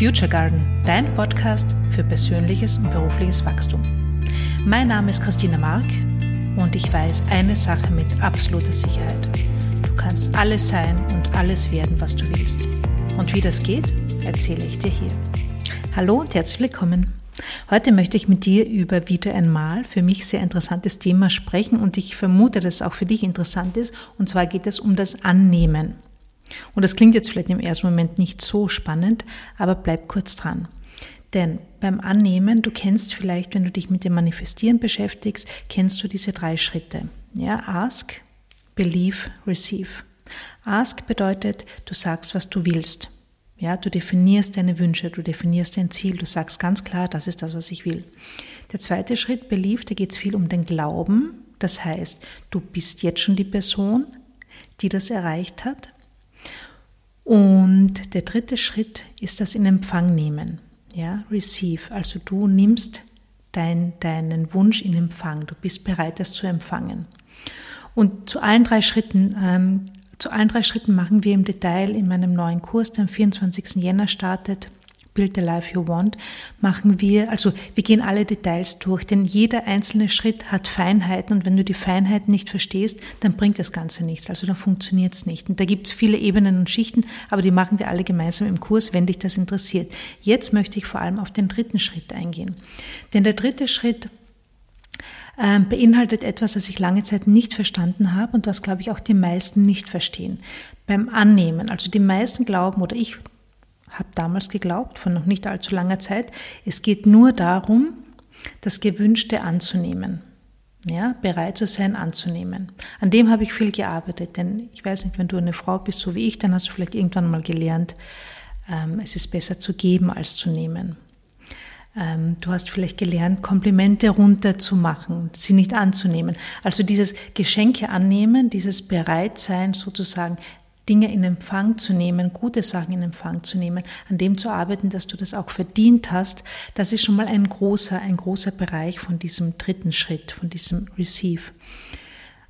Future Garden, dein Podcast für persönliches und berufliches Wachstum. Mein Name ist Christina Mark und ich weiß eine Sache mit absoluter Sicherheit. Du kannst alles sein und alles werden, was du willst. Und wie das geht, erzähle ich dir hier. Hallo und herzlich willkommen. Heute möchte ich mit dir über wieder einmal für mich sehr interessantes Thema sprechen und ich vermute, dass es auch für dich interessant ist. Und zwar geht es um das Annehmen. Und das klingt jetzt vielleicht im ersten Moment nicht so spannend, aber bleib kurz dran. Denn beim Annehmen, du kennst vielleicht, wenn du dich mit dem Manifestieren beschäftigst, kennst du diese drei Schritte. Ja, ask, believe, receive. Ask bedeutet, du sagst, was du willst. Ja, du definierst deine Wünsche, du definierst dein Ziel, du sagst ganz klar, das ist das, was ich will. Der zweite Schritt, believe, da geht es viel um den Glauben. Das heißt, du bist jetzt schon die Person, die das erreicht hat. Und der dritte Schritt ist das in Empfang nehmen. Ja, receive. Also du nimmst dein, deinen Wunsch in Empfang. Du bist bereit, das zu empfangen. Und zu allen drei Schritten, ähm, zu allen drei Schritten machen wir im Detail in meinem neuen Kurs, der am 24. Jänner startet, Build the Life You Want, machen wir, also wir gehen alle Details durch, denn jeder einzelne Schritt hat Feinheiten und wenn du die Feinheiten nicht verstehst, dann bringt das Ganze nichts, also dann funktioniert es nicht. Und da gibt es viele Ebenen und Schichten, aber die machen wir alle gemeinsam im Kurs, wenn dich das interessiert. Jetzt möchte ich vor allem auf den dritten Schritt eingehen. Denn der dritte Schritt ähm, beinhaltet etwas, das ich lange Zeit nicht verstanden habe und was, glaube ich, auch die meisten nicht verstehen. Beim Annehmen, also die meisten glauben oder ich habe damals geglaubt, von noch nicht allzu langer Zeit, es geht nur darum, das Gewünschte anzunehmen. Ja, bereit zu sein, anzunehmen. An dem habe ich viel gearbeitet, denn ich weiß nicht, wenn du eine Frau bist, so wie ich, dann hast du vielleicht irgendwann mal gelernt, ähm, es ist besser zu geben als zu nehmen. Ähm, du hast vielleicht gelernt, Komplimente runterzumachen, sie nicht anzunehmen. Also dieses Geschenke annehmen, dieses Bereitsein sozusagen Dinge in Empfang zu nehmen, gute Sachen in Empfang zu nehmen, an dem zu arbeiten, dass du das auch verdient hast, das ist schon mal ein großer, ein großer Bereich von diesem dritten Schritt, von diesem Receive.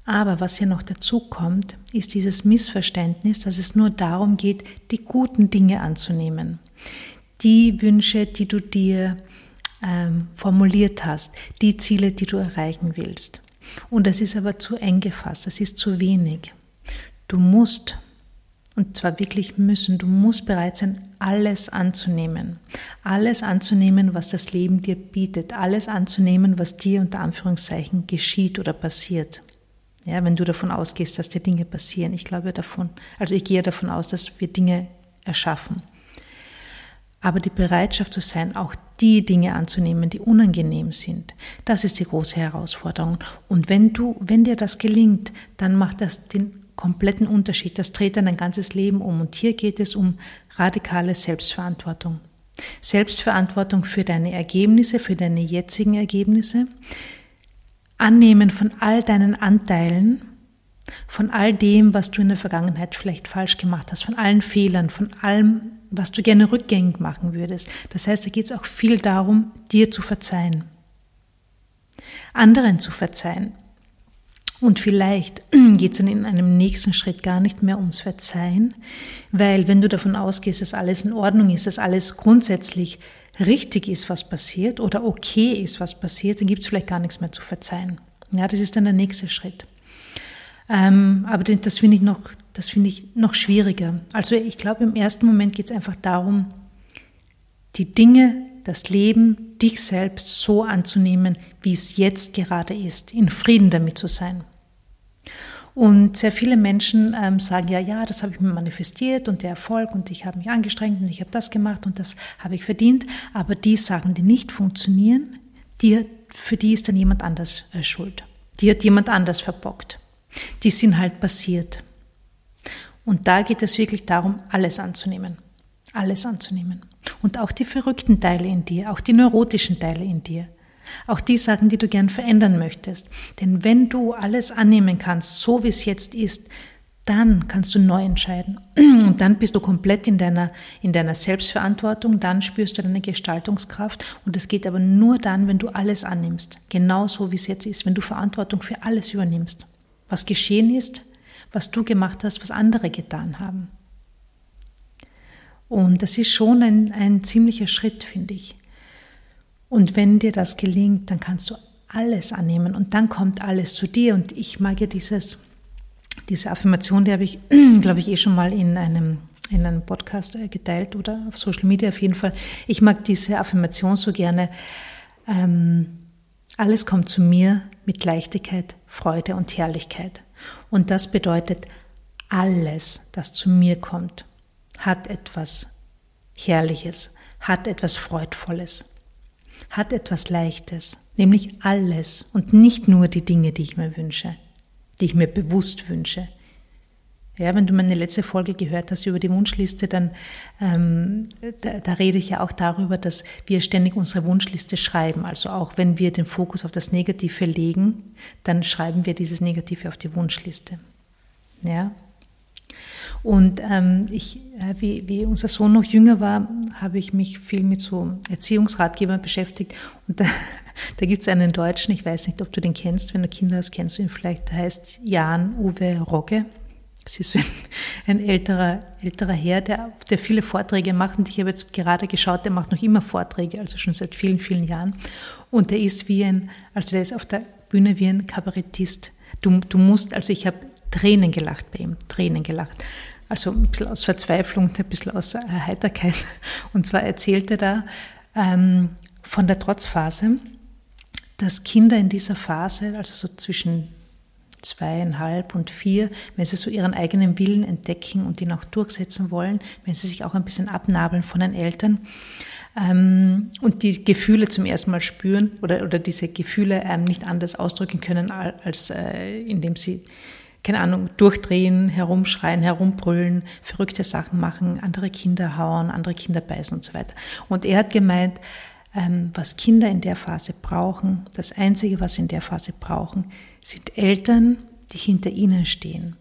Aber was hier noch dazu kommt, ist dieses Missverständnis, dass es nur darum geht, die guten Dinge anzunehmen. Die Wünsche, die du dir ähm, formuliert hast, die Ziele, die du erreichen willst. Und das ist aber zu eng gefasst, das ist zu wenig. Du musst und zwar wirklich müssen. Du musst bereit sein, alles anzunehmen. Alles anzunehmen, was das Leben dir bietet. Alles anzunehmen, was dir unter Anführungszeichen geschieht oder passiert. Ja, wenn du davon ausgehst, dass dir Dinge passieren. Ich glaube davon, also ich gehe davon aus, dass wir Dinge erschaffen. Aber die Bereitschaft zu sein, auch die Dinge anzunehmen, die unangenehm sind, das ist die große Herausforderung. Und wenn du, wenn dir das gelingt, dann macht das den kompletten Unterschied. Das dreht dann ein ganzes Leben um. Und hier geht es um radikale Selbstverantwortung. Selbstverantwortung für deine Ergebnisse, für deine jetzigen Ergebnisse. Annehmen von all deinen Anteilen, von all dem, was du in der Vergangenheit vielleicht falsch gemacht hast, von allen Fehlern, von allem, was du gerne rückgängig machen würdest. Das heißt, da geht es auch viel darum, dir zu verzeihen, anderen zu verzeihen, und vielleicht geht es dann in einem nächsten Schritt gar nicht mehr ums Verzeihen, weil wenn du davon ausgehst, dass alles in Ordnung ist, dass alles grundsätzlich richtig ist, was passiert oder okay ist, was passiert, dann gibt es vielleicht gar nichts mehr zu verzeihen. Ja, das ist dann der nächste Schritt. Ähm, aber das finde ich noch, das finde ich noch schwieriger. Also ich glaube, im ersten Moment geht es einfach darum, die Dinge, das Leben, dich selbst so anzunehmen, wie es jetzt gerade ist, in Frieden damit zu sein. Und sehr viele Menschen ähm, sagen ja, ja, das habe ich mir manifestiert und der Erfolg und ich habe mich angestrengt und ich habe das gemacht und das habe ich verdient. Aber die Sachen, die nicht funktionieren, die, für die ist dann jemand anders äh, schuld. Die hat jemand anders verbockt. Die sind halt passiert. Und da geht es wirklich darum, alles anzunehmen. Alles anzunehmen. Und auch die verrückten Teile in dir, auch die neurotischen Teile in dir. Auch die Sachen, die du gern verändern möchtest. Denn wenn du alles annehmen kannst, so wie es jetzt ist, dann kannst du neu entscheiden. Und dann bist du komplett in deiner, in deiner Selbstverantwortung, dann spürst du deine Gestaltungskraft. Und es geht aber nur dann, wenn du alles annimmst. Genau so wie es jetzt ist, wenn du Verantwortung für alles übernimmst. Was geschehen ist, was du gemacht hast, was andere getan haben. Und das ist schon ein, ein ziemlicher Schritt, finde ich. Und wenn dir das gelingt, dann kannst du alles annehmen und dann kommt alles zu dir. Und ich mag ja dieses, diese Affirmation, die habe ich, glaube ich, eh schon mal in einem, in einem Podcast äh, geteilt oder auf Social Media auf jeden Fall. Ich mag diese Affirmation so gerne. Ähm, alles kommt zu mir mit Leichtigkeit, Freude und Herrlichkeit. Und das bedeutet, alles, das zu mir kommt, hat etwas Herrliches, hat etwas Freudvolles, hat etwas Leichtes, nämlich alles und nicht nur die Dinge, die ich mir wünsche, die ich mir bewusst wünsche. Ja, wenn du meine letzte Folge gehört hast über die Wunschliste, dann ähm, da, da rede ich ja auch darüber, dass wir ständig unsere Wunschliste schreiben. Also auch wenn wir den Fokus auf das Negative legen, dann schreiben wir dieses Negative auf die Wunschliste. Ja, und ähm, ich, äh, wie, wie unser Sohn noch jünger war, habe ich mich viel mit so Erziehungsratgebern beschäftigt. Und da, da gibt es einen Deutschen, ich weiß nicht, ob du den kennst, wenn du Kinder hast, kennst du ihn vielleicht, der heißt Jan Uwe Rogge. Das ist ein, ein älterer, älterer Herr, der, der viele Vorträge macht. Und ich habe jetzt gerade geschaut, der macht noch immer Vorträge, also schon seit vielen, vielen Jahren. Und der ist wie ein, also der ist auf der Bühne wie ein Kabarettist. Du, du musst, also ich habe Tränen gelacht bei ihm, Tränen gelacht. Also ein bisschen aus Verzweiflung, ein bisschen aus äh, Heiterkeit. Und zwar erzählte er da ähm, von der Trotzphase, dass Kinder in dieser Phase, also so zwischen zweieinhalb und vier, wenn sie so ihren eigenen Willen entdecken und ihn auch durchsetzen wollen, wenn sie sich auch ein bisschen abnabeln von den Eltern ähm, und die Gefühle zum ersten Mal spüren oder, oder diese Gefühle ähm, nicht anders ausdrücken können, als äh, indem sie keine Ahnung, durchdrehen, herumschreien, herumbrüllen, verrückte Sachen machen, andere Kinder hauen, andere Kinder beißen und so weiter. Und er hat gemeint, ähm, was Kinder in der Phase brauchen, das Einzige, was sie in der Phase brauchen, sind Eltern, die hinter ihnen stehen.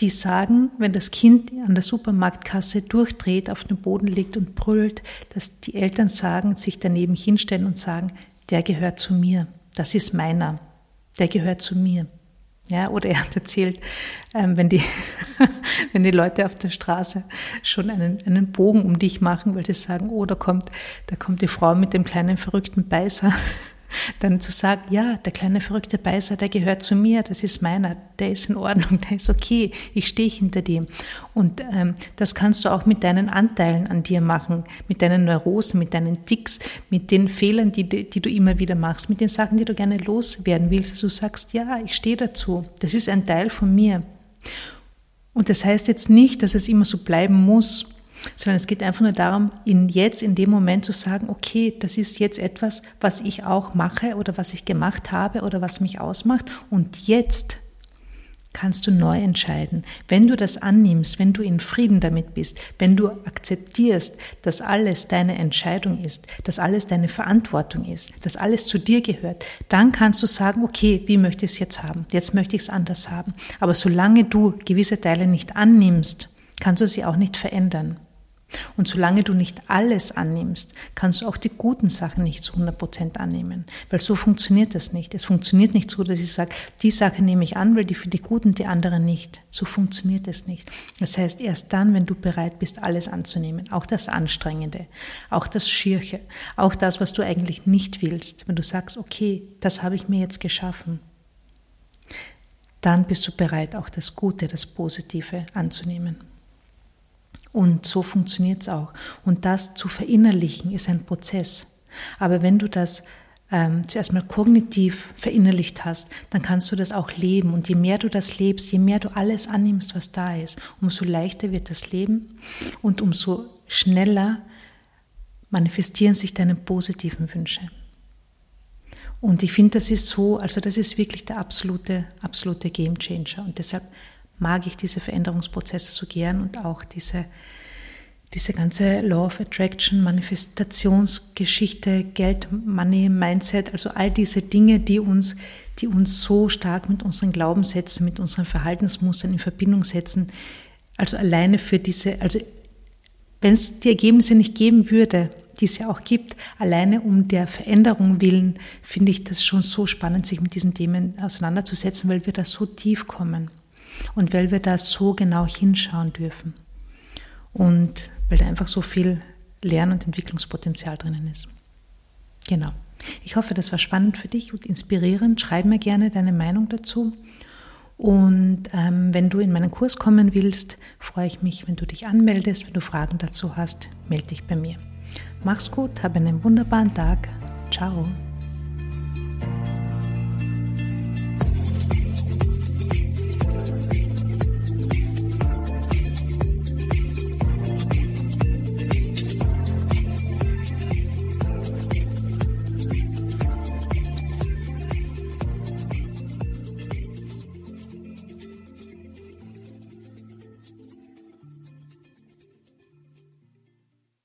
Die sagen, wenn das Kind an der Supermarktkasse durchdreht, auf dem Boden liegt und brüllt, dass die Eltern sagen, sich daneben hinstellen und sagen, der gehört zu mir, das ist meiner, der gehört zu mir. Ja, oder er hat erzählt, ähm, wenn, die, wenn die Leute auf der Straße schon einen, einen Bogen um dich machen, weil sie sagen, oh, da kommt, da kommt die Frau mit dem kleinen verrückten Beißer dann zu sagen, ja, der kleine verrückte Beißer, der gehört zu mir, das ist meiner, der ist in Ordnung, der ist okay, ich stehe hinter dem. Und ähm, das kannst du auch mit deinen Anteilen an dir machen, mit deinen Neurosen, mit deinen Ticks, mit den Fehlern, die, die du immer wieder machst, mit den Sachen, die du gerne loswerden willst, dass du sagst, ja, ich stehe dazu, das ist ein Teil von mir. Und das heißt jetzt nicht, dass es immer so bleiben muss, sondern es geht einfach nur darum, in jetzt, in dem Moment zu sagen, okay, das ist jetzt etwas, was ich auch mache oder was ich gemacht habe oder was mich ausmacht und jetzt kannst du neu entscheiden. Wenn du das annimmst, wenn du in Frieden damit bist, wenn du akzeptierst, dass alles deine Entscheidung ist, dass alles deine Verantwortung ist, dass alles zu dir gehört, dann kannst du sagen, okay, wie möchte ich es jetzt haben? Jetzt möchte ich es anders haben. Aber solange du gewisse Teile nicht annimmst, kannst du sie auch nicht verändern. Und solange du nicht alles annimmst, kannst du auch die guten Sachen nicht zu 100 Prozent annehmen. Weil so funktioniert das nicht. Es funktioniert nicht so, dass ich sage, die Sache nehme ich an, weil die für die guten, die anderen nicht. So funktioniert es nicht. Das heißt, erst dann, wenn du bereit bist, alles anzunehmen, auch das Anstrengende, auch das Schirche, auch das, was du eigentlich nicht willst, wenn du sagst, okay, das habe ich mir jetzt geschaffen, dann bist du bereit, auch das Gute, das Positive anzunehmen. Und so funktioniert es auch. Und das zu verinnerlichen ist ein Prozess. Aber wenn du das ähm, zuerst mal kognitiv verinnerlicht hast, dann kannst du das auch leben. Und je mehr du das lebst, je mehr du alles annimmst, was da ist, umso leichter wird das Leben und umso schneller manifestieren sich deine positiven Wünsche. Und ich finde, das ist so, also das ist wirklich der absolute, absolute Game Changer. Und deshalb mag ich diese Veränderungsprozesse so gern und auch diese, diese ganze Law of Attraction, Manifestationsgeschichte, Geld, Money, Mindset, also all diese Dinge, die uns, die uns so stark mit unseren Glaubenssätzen, mit unseren Verhaltensmustern in Verbindung setzen. Also alleine für diese, also wenn es die Ergebnisse nicht geben würde, die es ja auch gibt, alleine um der Veränderung willen, finde ich das schon so spannend, sich mit diesen Themen auseinanderzusetzen, weil wir da so tief kommen und weil wir da so genau hinschauen dürfen. und weil da einfach so viel Lern- und Entwicklungspotenzial drinnen ist. Genau. Ich hoffe, das war spannend für dich und inspirierend. Schreib mir gerne deine Meinung dazu. Und ähm, wenn du in meinen Kurs kommen willst, freue ich mich, wenn du dich anmeldest. Wenn du Fragen dazu hast, melde dich bei mir. Mach's gut, habe einen wunderbaren Tag. Ciao.